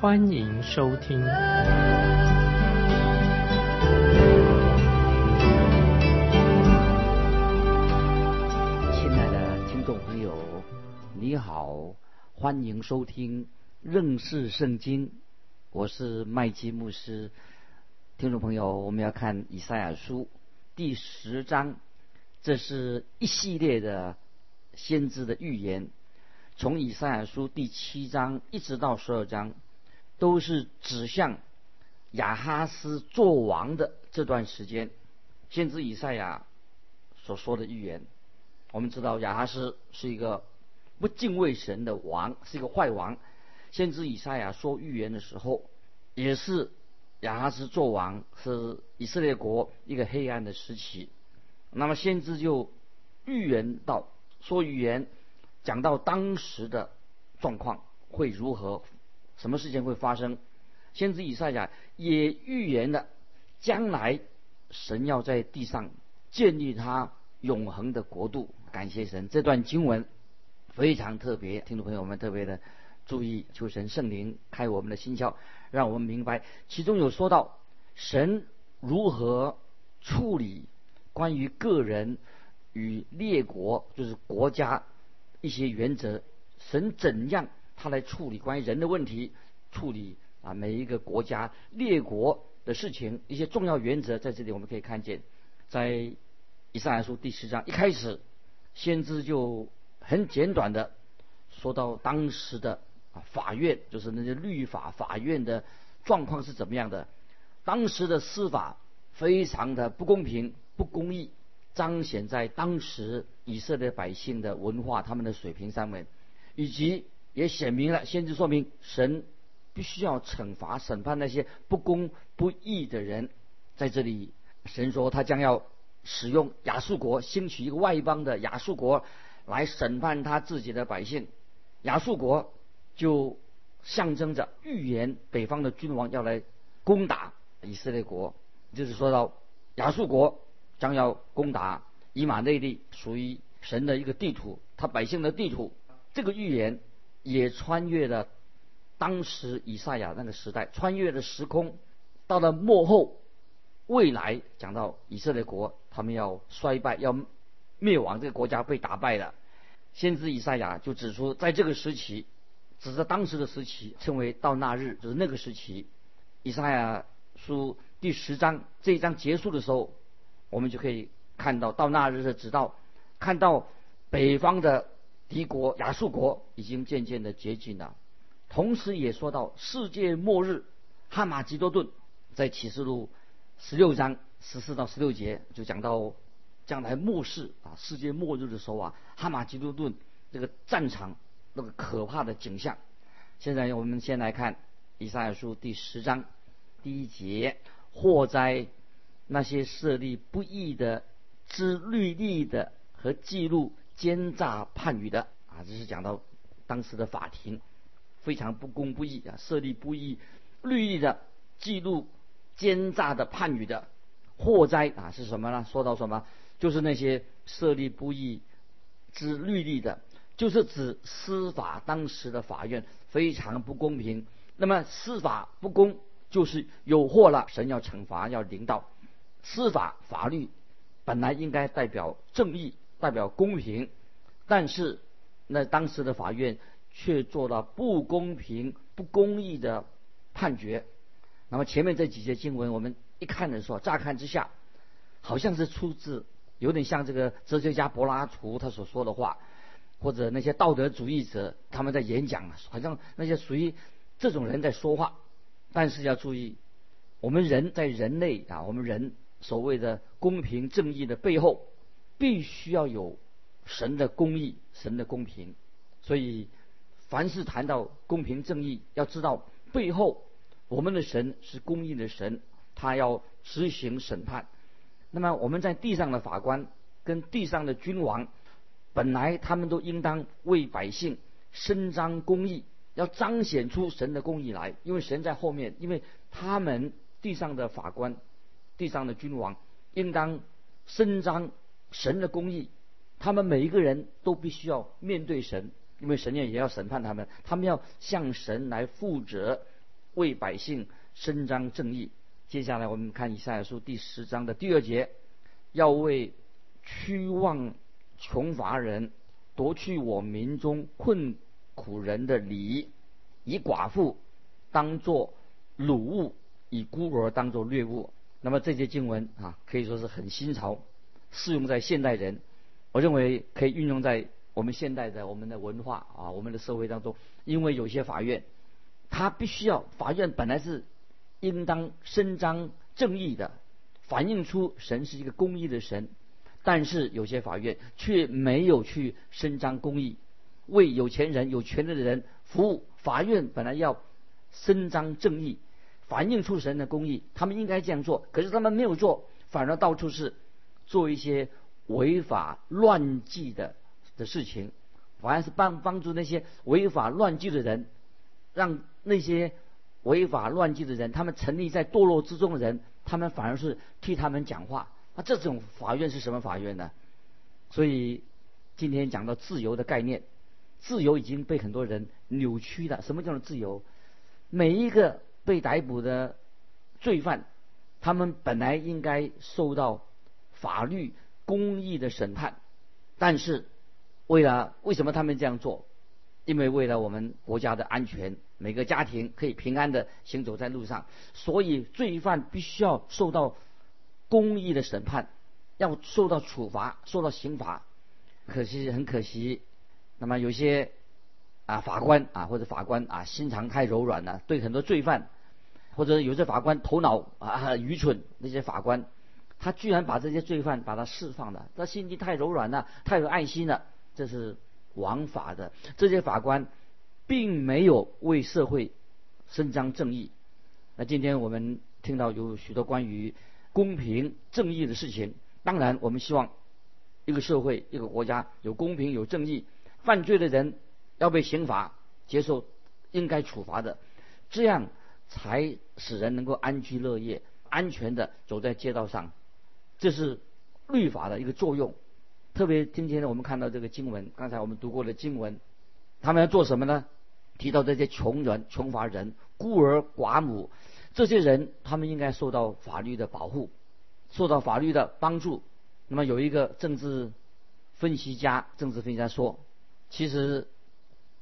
欢迎收听。亲爱的听众朋友，你好，欢迎收听认识圣经，我是麦基牧师。听众朋友，我们要看以赛亚书第十章。这是一系列的先知的预言，从以赛亚书第七章一直到十二章，都是指向亚哈斯做王的这段时间。先知以赛亚所说的预言，我们知道亚哈斯是一个不敬畏神的王，是一个坏王。先知以赛亚说预言的时候，也是亚哈斯做王，是以色列国一个黑暗的时期。那么先知就预言到，说预言讲到当时的状况会如何，什么事情会发生。先知以赛亚也预言了将来神要在地上建立他永恒的国度。感谢神，这段经文非常特别，听众朋友们特别的注意，求神圣灵开我们的心窍，让我们明白其中有说到神如何处理。关于个人与列国，就是国家一些原则，神怎样他来处理关于人的问题，处理啊每一个国家列国的事情，一些重要原则在这里我们可以看见，在以赛亚书第十章一开始，先知就很简短的说到当时的啊法院，就是那些律法法院的状况是怎么样的，当时的司法非常的不公平。不公义彰显在当时以色列百姓的文化、他们的水平上面，以及也显明了，先知说明神必须要惩罚、审判那些不公不义的人。在这里，神说他将要使用亚述国兴起一个外邦的亚述国来审判他自己的百姓。亚述国就象征着预言北方的君王要来攻打以色列国，就是说到亚述国。将要攻打以马内利，属于神的一个地图，他百姓的地图。这个预言也穿越了当时以赛亚那个时代，穿越了时空，到了末后未来，讲到以色列国他们要衰败，要灭亡，这个国家被打败了。先知以赛亚就指出，在这个时期，指着当时的时期，称为到那日，就是那个时期。以赛亚书第十章这一章结束的时候。我们就可以看到，到那日的直到看到北方的敌国亚述国已经渐渐的接近了。同时也说到世界末日，哈马吉多顿在启示录十六章十四到十六节就讲到将来末世啊，世界末日的时候啊，哈马吉多顿这个战场那个可怕的景象。现在我们先来看以赛亚书第十章第一节祸灾。那些设立不义的、知律例的和记录奸诈判语的啊，这是讲到当时的法庭非常不公不义啊，设立不义律例的、记录奸诈的判语的祸灾啊是什么呢？说到什么？就是那些设立不义之律例的，就是指司法当时的法院非常不公平。那么司法不公，就是有祸了，神要惩罚，要领导。司法法律本来应该代表正义、代表公平，但是那当时的法院却做了不公平、不公义的判决。那么前面这几节经文，我们一看的时候，乍看之下好像是出自有点像这个哲学家柏拉图他所说的话，或者那些道德主义者他们在演讲，好像那些属于这种人在说话。但是要注意，我们人在人类啊，我们人。所谓的公平正义的背后，必须要有神的公义、神的公平。所以，凡是谈到公平正义，要知道背后我们的神是公义的神，他要执行审判。那么我们在地上的法官跟地上的君王，本来他们都应当为百姓伸张公义，要彰显出神的公义来，因为神在后面，因为他们地上的法官、地上的君王应当伸张神的公义，他们每一个人都必须要面对神，因为神也也要审判他们，他们要向神来负责，为百姓伸张正义。接下来我们看以赛亚书第十章的第二节，要为屈望穷乏人夺去我民中困苦人的礼，以寡妇当作掳物，以孤儿当作掠物。那么这些经文啊，可以说是很新潮，适用在现代人。我认为可以运用在我们现代的我们的文化啊，我们的社会当中。因为有些法院，他必须要法院本来是。应当伸张正义的，反映出神是一个公义的神，但是有些法院却没有去伸张公义，为有钱人、有权利的人服务。法院本来要伸张正义，反映出神的公义，他们应该这样做，可是他们没有做，反而到处是做一些违法乱纪的的事情，反而是帮帮助那些违法乱纪的人，让那些。违法乱纪的人，他们沉溺在堕落之中的人，他们反而是替他们讲话。那这种法院是什么法院呢？所以今天讲到自由的概念，自由已经被很多人扭曲了。什么叫做自由？每一个被逮捕的罪犯，他们本来应该受到法律公义的审判，但是为了为什么他们这样做？因为为了我们国家的安全，每个家庭可以平安的行走在路上，所以罪犯必须要受到公义的审判，要受到处罚，受到刑罚。可惜很可惜，那么有些啊法官啊或者法官啊心肠太柔软了，对很多罪犯，或者有些法官头脑啊愚蠢，那些法官他居然把这些罪犯把他释放了，他心地太柔软了，太有爱心了，这是。枉法的这些法官，并没有为社会伸张正义。那今天我们听到有许多关于公平正义的事情。当然，我们希望一个社会、一个国家有公平、有正义，犯罪的人要被刑罚，接受应该处罚的，这样才使人能够安居乐业、安全的走在街道上。这是律法的一个作用。特别今天呢，我们看到这个经文，刚才我们读过的经文，他们要做什么呢？提到这些穷人、穷乏人、孤儿寡母，这些人他们应该受到法律的保护，受到法律的帮助。那么有一个政治分析家，政治分析家说，其实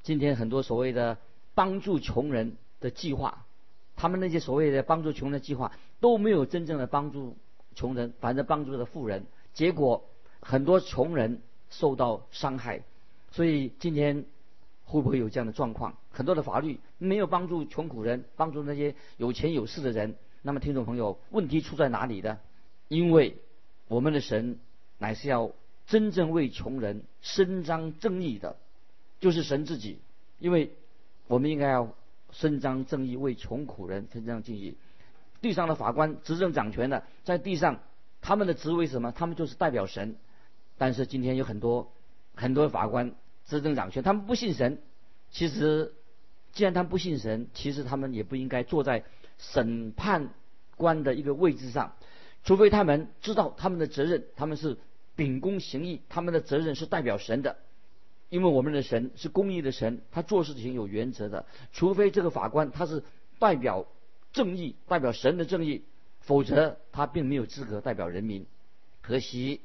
今天很多所谓的帮助穷人的计划，他们那些所谓的帮助穷人的计划都没有真正的帮助穷人，反正帮助了富人，结果。很多穷人受到伤害，所以今天会不会有这样的状况？很多的法律没有帮助穷苦人，帮助那些有钱有势的人。那么，听众朋友，问题出在哪里呢？因为我们的神乃是要真正为穷人伸张正义的，就是神自己。因为我们应该要伸张正义，为穷苦人伸张正义。地上的法官执政掌权的，在地上他们的职位什么？他们就是代表神。但是今天有很多很多法官执政掌权，他们不信神。其实，既然他们不信神，其实他们也不应该坐在审判官的一个位置上，除非他们知道他们的责任，他们是秉公行义，他们的责任是代表神的。因为我们的神是公义的神，他做事情有原则的。除非这个法官他是代表正义，代表神的正义，否则他并没有资格代表人民。可惜。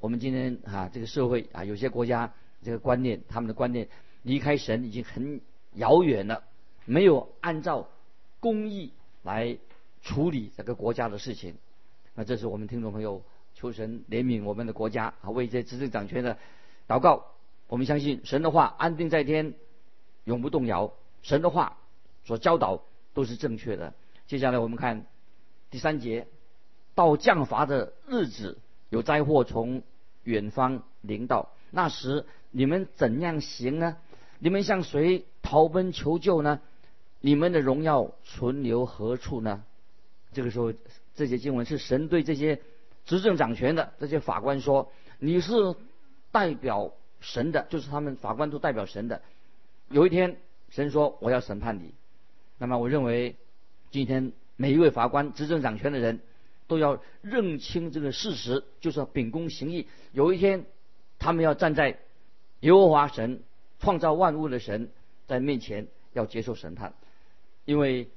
我们今天啊，这个社会啊，有些国家这个观念，他们的观念离开神已经很遥远了，没有按照公义来处理这个国家的事情。那这是我们听众朋友求神怜悯我们的国家啊，为这执政掌权的祷告。我们相信神的话安定在天，永不动摇。神的话所教导都是正确的。接下来我们看第三节，到降罚的日子。有灾祸从远方临到，那时你们怎样行呢？你们向谁逃奔求救呢？你们的荣耀存留何处呢？这个时候，这些经文是神对这些执政掌权的这些法官说：“你是代表神的，就是他们法官都代表神的。有一天，神说我要审判你。那么，我认为今天每一位法官、执政掌权的人都要认清这个事实，就是要秉公行义。有一天，他们要站在耶和华神创造万物的神在面前，要接受审判，因为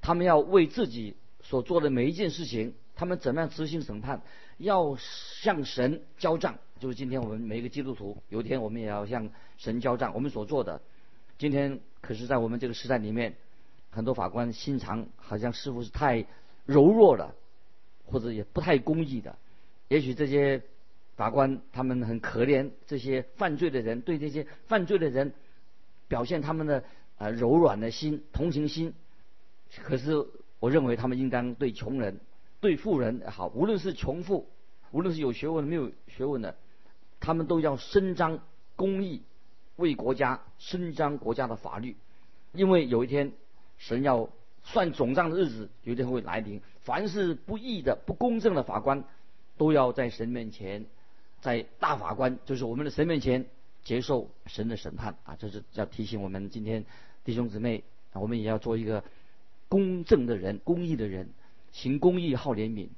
他们要为自己。”所做的每一件事情，他们怎么样执行审判，要向神交账。就是今天我们每一个基督徒，有一天我们也要向神交账。我们所做的，今天可是在我们这个时代里面，很多法官心肠好像似乎是太柔弱了，或者也不太公义的。也许这些法官他们很可怜这些犯罪的人，对这些犯罪的人表现他们的啊柔软的心、同情心。可是。我认为他们应当对穷人、对富人好，无论是穷富，无论是有学问没有学问的，他们都要伸张公义，为国家伸张国家的法律。因为有一天神要算总账的日子，有一天会来临。凡是不义的、不公正的法官，都要在神面前，在大法官就是我们的神面前接受神的审判啊！这是要提醒我们今天弟兄姊妹，我们也要做一个。公正的人，公义的人，行公义，好怜悯。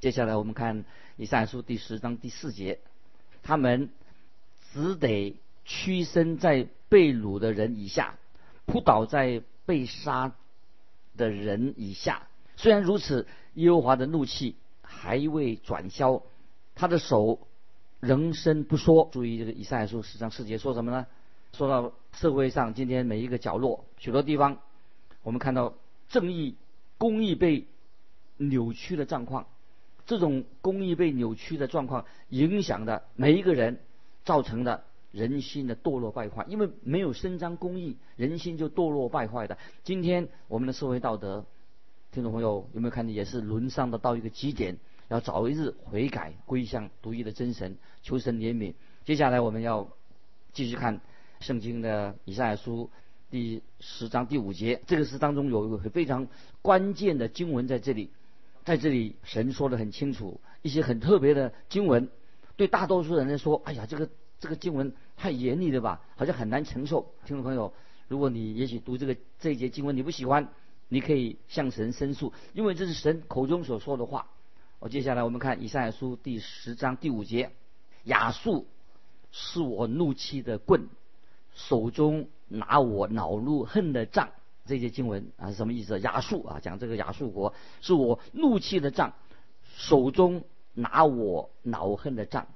接下来我们看以赛书第十章第四节，他们只得屈身在被掳的人以下，扑倒在被杀的人以下。虽然如此，耶和华的怒气还未转消，他的手仍伸不缩。注意这个以赛亚书十章四节说什么呢？说到社会上今天每一个角落，许多地方，我们看到。正义、公义被扭曲的状况，这种公益被扭曲的状况，影响的每一个人，造成的人心的堕落败坏。因为没有伸张公义，人心就堕落败坏的。今天我们的社会道德，听众朋友有没有看见，也是沦丧的到一个极点，要早一日悔改，归向独一的真神，求神怜悯。接下来我们要继续看圣经的以赛亚书。第十章第五节，这个是当中有一个非常关键的经文在这里，在这里神说的很清楚，一些很特别的经文，对大多数人来说，哎呀，这个这个经文太严厉了吧，好像很难承受。听众朋友，如果你也许读这个这一节经文你不喜欢，你可以向神申诉，因为这是神口中所说的话。我接下来我们看以赛亚书第十章第五节，亚述是我怒气的棍，手中。拿我恼怒恨的杖，这些经文啊是什么意思？亚述啊，讲这个亚述国是我怒气的杖，手中拿我恼恨的杖。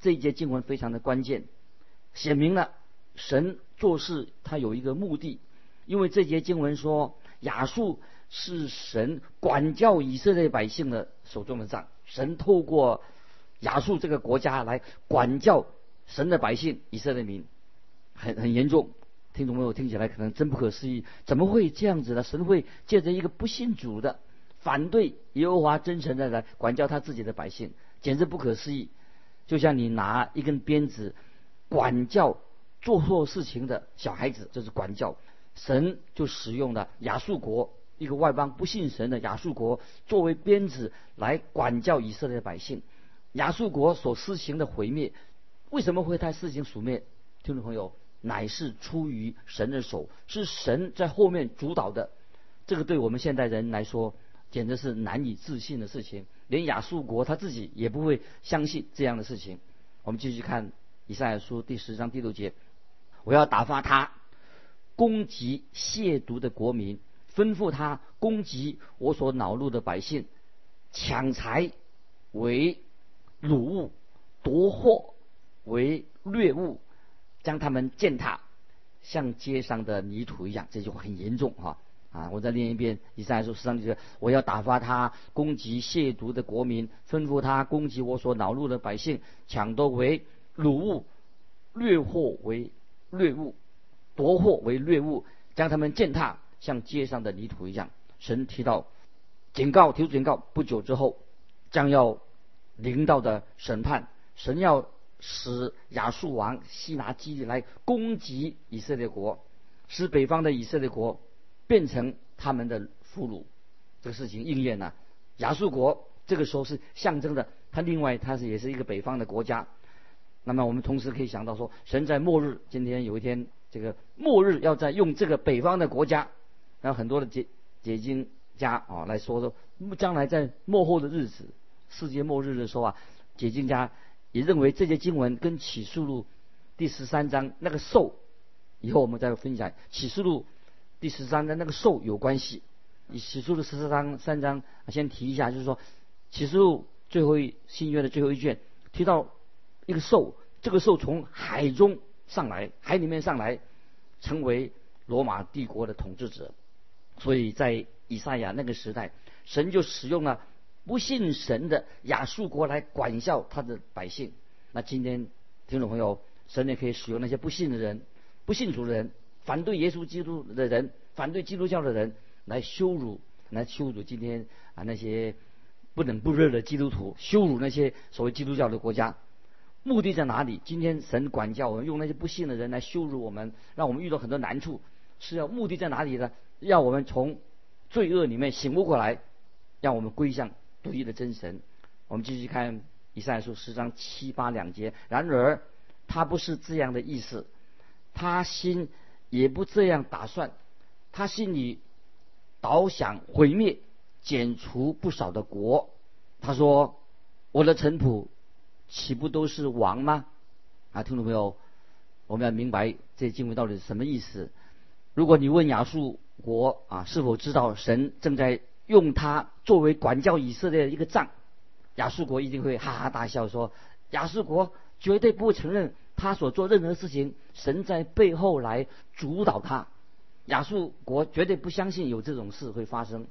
这一节经文非常的关键，写明了神做事他有一个目的，因为这节经文说亚述是神管教以色列百姓的手中的杖，神透过亚述这个国家来管教神的百姓以色列民，很很严重。听众朋友听起来可能真不可思议，怎么会这样子呢？神会借着一个不信主的、反对耶和华真诚的来管教他自己的百姓，简直不可思议。就像你拿一根鞭子管教做错事情的小孩子，这是管教。神就使用了亚述国一个外邦不信神的亚述国作为鞭子来管教以色列百姓。亚述国所施行的毁灭，为什么会他施行毁灭？听众朋友。乃是出于神的手，是神在后面主导的。这个对我们现代人来说，简直是难以置信的事情。连亚述国他自己也不会相信这样的事情。我们继续看以赛亚书第十章第六节：我要打发他攻击亵渎的国民，吩咐他攻击我所恼怒的百姓，抢财为掳物，夺货为掠物。将他们践踏，像街上的泥土一样，这句话很严重哈啊！啊我再念一遍，以赛亚书十三节：我要打发他攻击亵渎的国民，吩咐他攻击我所恼怒的百姓，抢夺为掳物，掠货为掠物，夺货为掠物，将他们践踏，像街上的泥土一样。神提到警告，提出警告，不久之后将要临到的审判，神要。使亚述王西拿基来攻击以色列国，使北方的以色列国变成他们的俘虏。这个事情应验了。亚述国这个时候是象征的，它另外它是也是一个北方的国家。那么我们同时可以想到说，神在末日，今天有一天这个末日要在用这个北方的国家，然后很多的解解经家啊来说说，将来在末后的日子，世界末日的时候啊，解经家也认为这些经文跟启示录第十三章那个兽，以后我们再分享启示录第十三章那个兽有关系。以启示录十四章三章先提一下，就是说启示录最后一新约的最后一卷提到。一个兽，这个兽从海中上来，海里面上来，成为罗马帝国的统治者。所以在以赛亚那个时代，神就使用了不信神的亚述国来管教他的百姓。那今天听众朋友，神也可以使用那些不信的人、不信主的人、反对耶稣基督的人、反对基督教的人来羞辱、来羞辱今天啊那些不冷不热的基督徒，羞辱那些所谓基督教的国家。目的在哪里？今天神管教我们，用那些不信的人来羞辱我们，让我们遇到很多难处，是要目的在哪里呢？要我们从罪恶里面醒悟过来，让我们归向独一的真神。我们继续看以赛亚书十章七八两节。然而他不是这样的意思，他心也不这样打算，他心里倒想毁灭、剪除不少的国。他说：“我的臣仆。”岂不都是王吗？啊，听众朋友，我们要明白这经文到底是什么意思。如果你问亚述国啊，是否知道神正在用他作为管教以色列的一个杖，亚述国一定会哈哈大笑说：亚述国绝对不承认他所做任何事情，神在背后来主导他。亚述国绝对不相信有这种事会发生。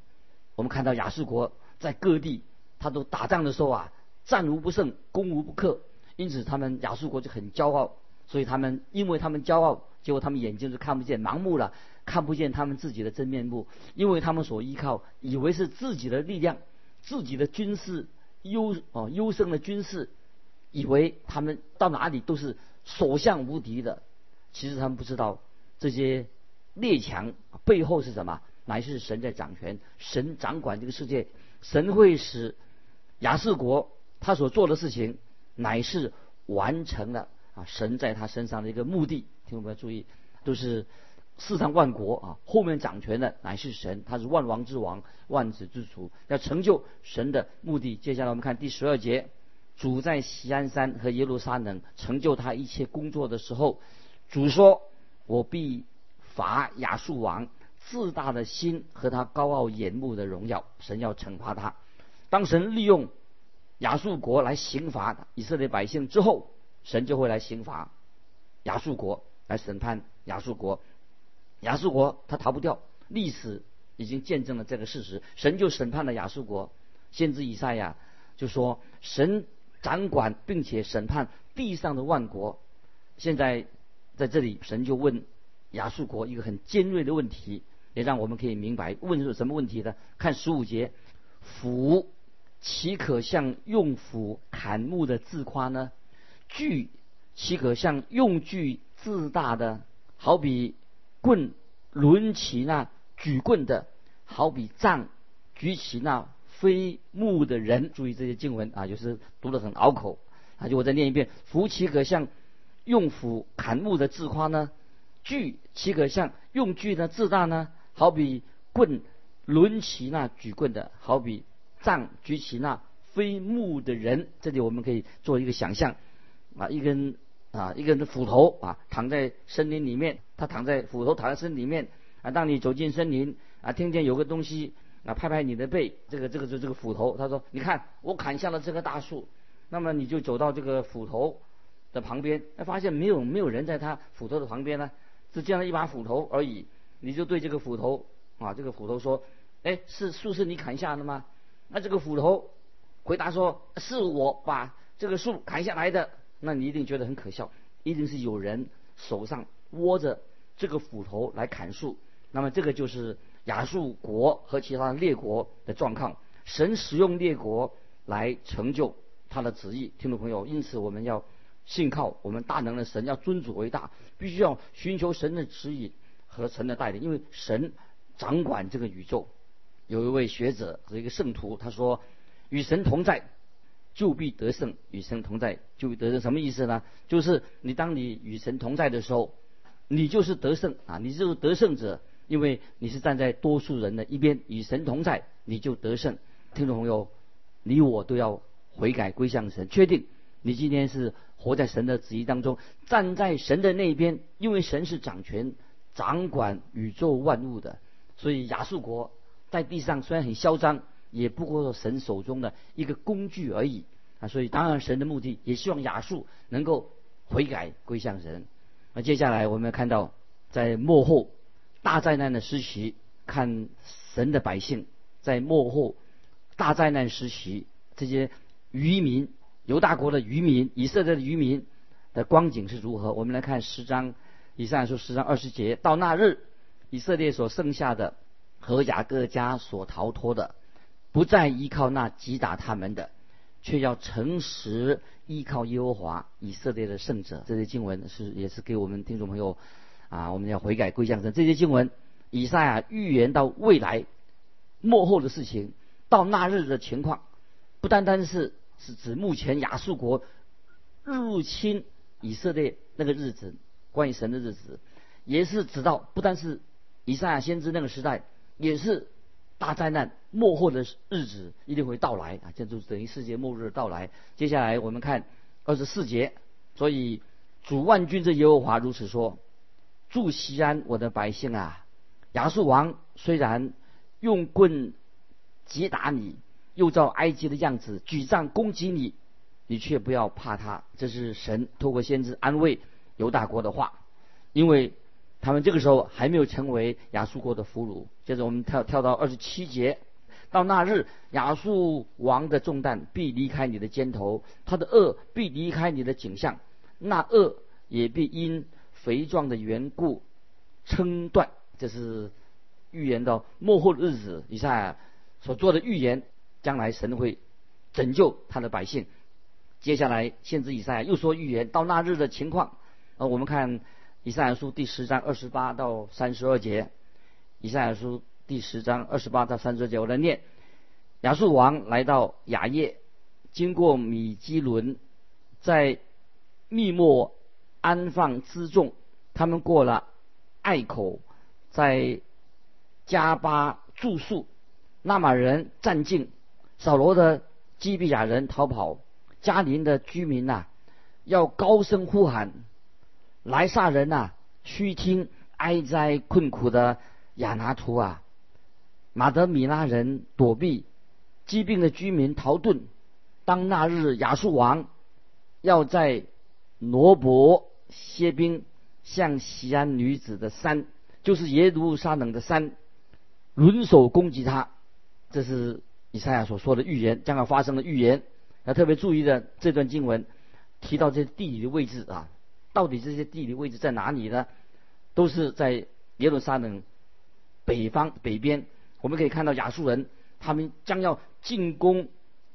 我们看到亚述国在各地，他都打仗的时候啊。战无不胜，攻无不克，因此他们亚述国就很骄傲。所以他们，因为他们骄傲，结果他们眼睛是看不见，盲目了，看不见他们自己的真面目。因为他们所依靠，以为是自己的力量，自己的军事优哦优胜的军事，以为他们到哪里都是所向无敌的。其实他们不知道，这些列强背后是什么？乃是神在掌权，神掌管这个世界，神会使亚述国。他所做的事情，乃是完成了啊神在他身上的一个目的。听众朋友注意，都是世上万国啊，后面掌权的乃是神，他是万王之王，万子之主，要成就神的目的。接下来我们看第十二节，主在锡安山和耶路撒冷成就他一切工作的时候，主说：“我必罚亚述王自大的心和他高傲眼目的荣耀。”神要惩罚他。当神利用。亚述国来刑罚以色列百姓之后，神就会来刑罚亚述国，来审判亚述国。亚述国他逃不掉，历史已经见证了这个事实。神就审判了亚述国。先知以赛亚就说：“神掌管并且审判地上的万国。”现在在这里，神就问亚述国一个很尖锐的问题，也让我们可以明白问是什么问题呢？看十五节，斧。岂可像用斧砍木的自夸呢？锯岂可像用锯自大的？好比棍抡起那举棍的，好比杖举起那非木的人。注意这些经文啊，就是读得很拗口。啊，就我再念一遍：斧岂可像用斧砍木的自夸呢？锯岂可像用锯的自大呢？好比棍抡起那举棍的，好比。杖举起那非木的人，这里我们可以做一个想象，啊，一根啊，一根的斧头啊，躺在森林里面，他躺在斧头躺在森林里面啊。当你走进森林啊，听见有个东西啊，拍拍你的背，这个这个就这个斧头，他说：“你看，我砍下了这棵大树。”那么你就走到这个斧头的旁边，发现没有没有人在他斧头的旁边呢，只见了一把斧头而已。你就对这个斧头啊，这个斧头说：“哎，是树是你砍下的吗？”那这个斧头回答说：“是我把这个树砍下来的。”那你一定觉得很可笑，一定是有人手上握着这个斧头来砍树。那么这个就是亚述国和其他列国的状况。神使用列国来成就他的旨意，听众朋友，因此我们要信靠我们大能的神，要尊主为大，必须要寻求神的指引和神的带领，因为神掌管这个宇宙。有一位学者和一个圣徒，他说：“与神同在，就必得胜；与神同在，就必得胜。”什么意思呢？就是你当你与神同在的时候，你就是得胜啊！你就是得胜者，因为你是站在多数人的一边，与神同在，你就得胜。听众朋友，你我都要悔改归向神，确定你今天是活在神的旨意当中，站在神的那边，因为神是掌权、掌管宇宙万物的，所以亚述国。在地上虽然很嚣张，也不过神手中的一个工具而已啊！所以当然神的目的也希望亚述能够悔改归向神。那接下来我们看到，在幕后大灾难的时期，看神的百姓在幕后大灾难时期，这些渔民犹大国的渔民、以色列的渔民的光景是如何？我们来看十章，以上说十章二十节，到那日，以色列所剩下的。和雅各家所逃脱的，不再依靠那击打他们的，却要诚实依靠耶和华以色列的圣者。这些经文是也是给我们听众朋友啊，我们要悔改归向神。这些经文，以赛亚预言到未来末后的事情，到那日的情况，不单单是是指目前亚述国入侵以色列那个日子，关于神的日子，也是指到不单是以赛亚先知那个时代。也是大灾难末后的日子一定会到来啊！这就等于世界末日的到来。接下来我们看二十四节，所以主万军之耶和华如此说：祝西安我的百姓啊！亚述王虽然用棍击打你，又照埃及的样子举杖攻击你，你却不要怕他。这是神透过先知安慰犹大国的话，因为。他们这个时候还没有成为亚述国的俘虏。接着我们跳跳到二十七节，到那日，亚述王的重担必离开你的肩头，他的恶必离开你的景象，那恶也必因肥壮的缘故撑断。这是预言到末后的日子，以赛所做的预言，将来神会拯救他的百姓。接下来，先知以赛亚又说预言到那日的情况。呃，我们看。以赛亚书第十章二十八到三十二节，以赛亚书第十章二十八到三十二节，我来念：亚述王来到雅叶，经过米基伦，在密末安放辎重，他们过了隘口，在加巴住宿，纳马人战境，扫罗的基比亚人逃跑，加林的居民呐，要高声呼喊。莱萨人呐，虚听哀哉困苦的亚拿图啊，马德米拉人躲避疾病的居民逃遁。当那日亚述王要在罗伯歇兵向西安女子的山，就是耶路撒冷的山，轮手攻击他。这是以赛亚所说的预言将要发生的预言。要特别注意的这段经文提到这地理的位置啊。到底这些地理位置在哪里呢？都是在耶路撒冷北方北边。我们可以看到亚述人他们将要进攻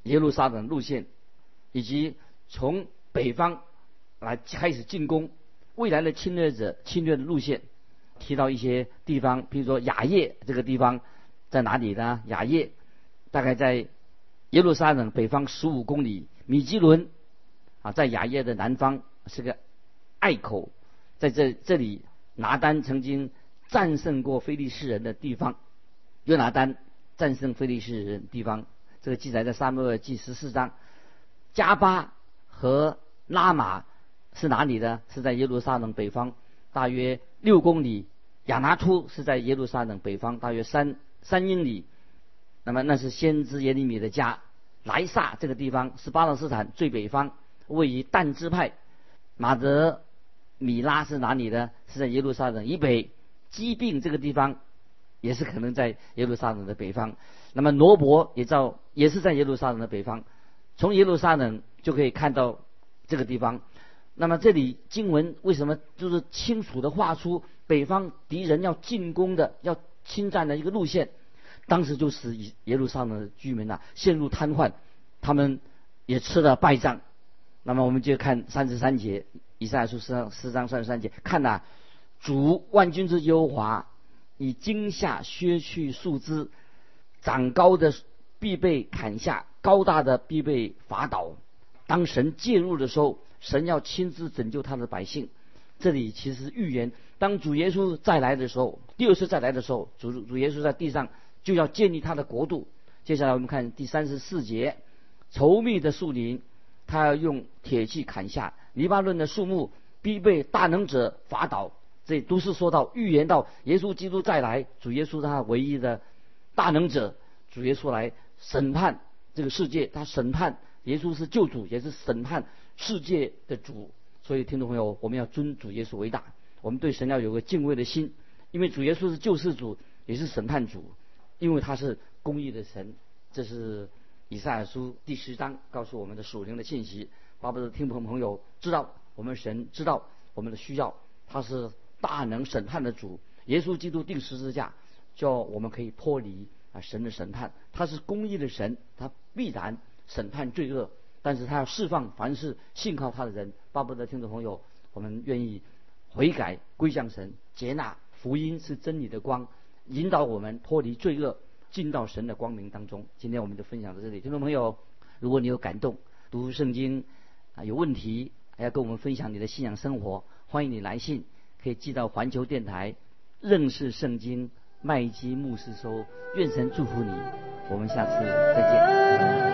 耶路撒冷路线，以及从北方来开始进攻未来的侵略者侵略的路线。提到一些地方，比如说雅叶这个地方在哪里呢？雅叶大概在耶路撒冷北方十五公里，米基伦啊在雅叶的南方是个。隘口，在这这里，拿单曾经战胜过菲利士人的地方，约拿单战胜菲利士人地方，这个记载在撒母耳记十四章。加巴和拉玛是哪里呢？是在耶路撒冷北方大约六公里。亚拿突是在耶路撒冷北方大约三三英里。那么那是先知耶利米的家。莱萨这个地方是巴勒斯坦最北方，位于但支派。马德。米拉是哪里呢？是在耶路撒冷以北。疾病这个地方也是可能在耶路撒冷的北方。那么罗伯也在，也是在耶路撒冷的北方。从耶路撒冷就可以看到这个地方。那么这里经文为什么就是清楚的画出北方敌人要进攻的、要侵占的一个路线？当时就使耶路撒冷的居民呐陷入瘫痪，他们也吃了败仗。那么我们就看三十三节。以赛亚书四章四章三十三节，看呐，主万军之耶和华以惊吓削去树枝，长高的必被砍下，高大的必被伐倒。当神介入的时候，神要亲自拯救他的百姓。这里其实预言，当主耶稣再来的时候，第二次再来的时候，主主耶稣在地上就要建立他的国度。接下来我们看第三十四节：稠密的树林，他要用铁器砍下；黎巴嫩的树木必被大能者伐倒。这都是说到预言到耶稣基督再来，主耶稣他唯一的大能者，主耶稣来审判这个世界，他审判耶稣是救主，也是审判世界的主。所以听众朋友，我们要尊主耶稣为大，我们对神要有个敬畏的心，因为主耶稣是救世主，也是审判主，因为他是公义的神。这是以赛亚书第十章告诉我们的属灵的信息。巴不得听众朋友知道，我们神知道我们的需要，他是。大能审判的主耶稣基督定十字架，叫我们可以脱离啊神的审判。他是公义的神，他必然审判罪恶，但是他要释放凡是信靠他的人。巴不得听众朋友，我们愿意悔改归向神，接纳福音是真理的光，引导我们脱离罪恶，进到神的光明当中。今天我们就分享到这里，听众朋友，如果你有感动读圣经啊有问题，还要跟我们分享你的信仰生活，欢迎你来信。可以寄到环球电台，认识圣经麦基牧师收。愿神祝福你，我们下次再见。